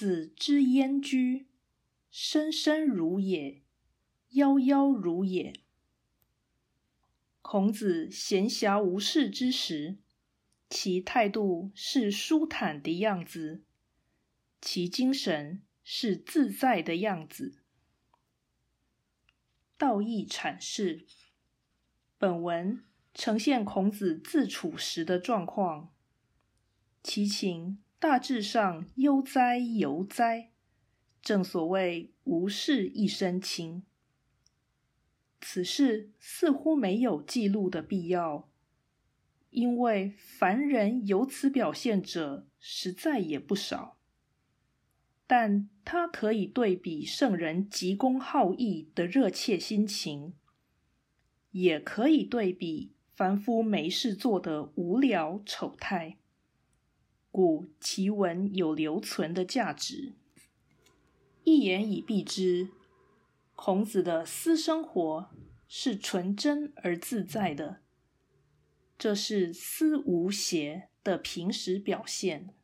子之焉居，生生如也，夭夭如也。孔子闲暇无事之时，其态度是舒坦的样子，其精神是自在的样子。道义阐释，本文呈现孔子自处时的状况，其情大致上悠哉游哉，正所谓无事一身轻。此事似乎没有记录的必要，因为凡人有此表现者实在也不少。但他可以对比圣人急公好义的热切心情，也可以对比凡夫没事做的无聊丑态，故其文有留存的价值。一言以蔽之，孔子的私生活是纯真而自在的，这是思无邪的平时表现。